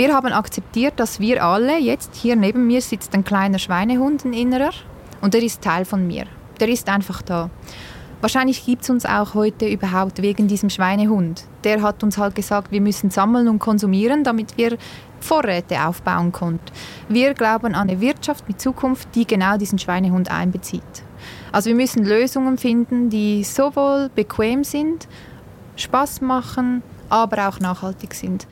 Wir haben akzeptiert, dass wir alle, jetzt hier neben mir sitzt ein kleiner Schweinehund, ein innerer, und der ist Teil von mir. Der ist einfach da. Wahrscheinlich gibt es uns auch heute überhaupt wegen diesem Schweinehund. Der hat uns halt gesagt, wir müssen sammeln und konsumieren, damit wir Vorräte aufbauen können. Wir glauben an eine Wirtschaft mit Zukunft, die genau diesen Schweinehund einbezieht. Also wir müssen Lösungen finden, die sowohl bequem sind, Spaß machen, aber auch nachhaltig sind.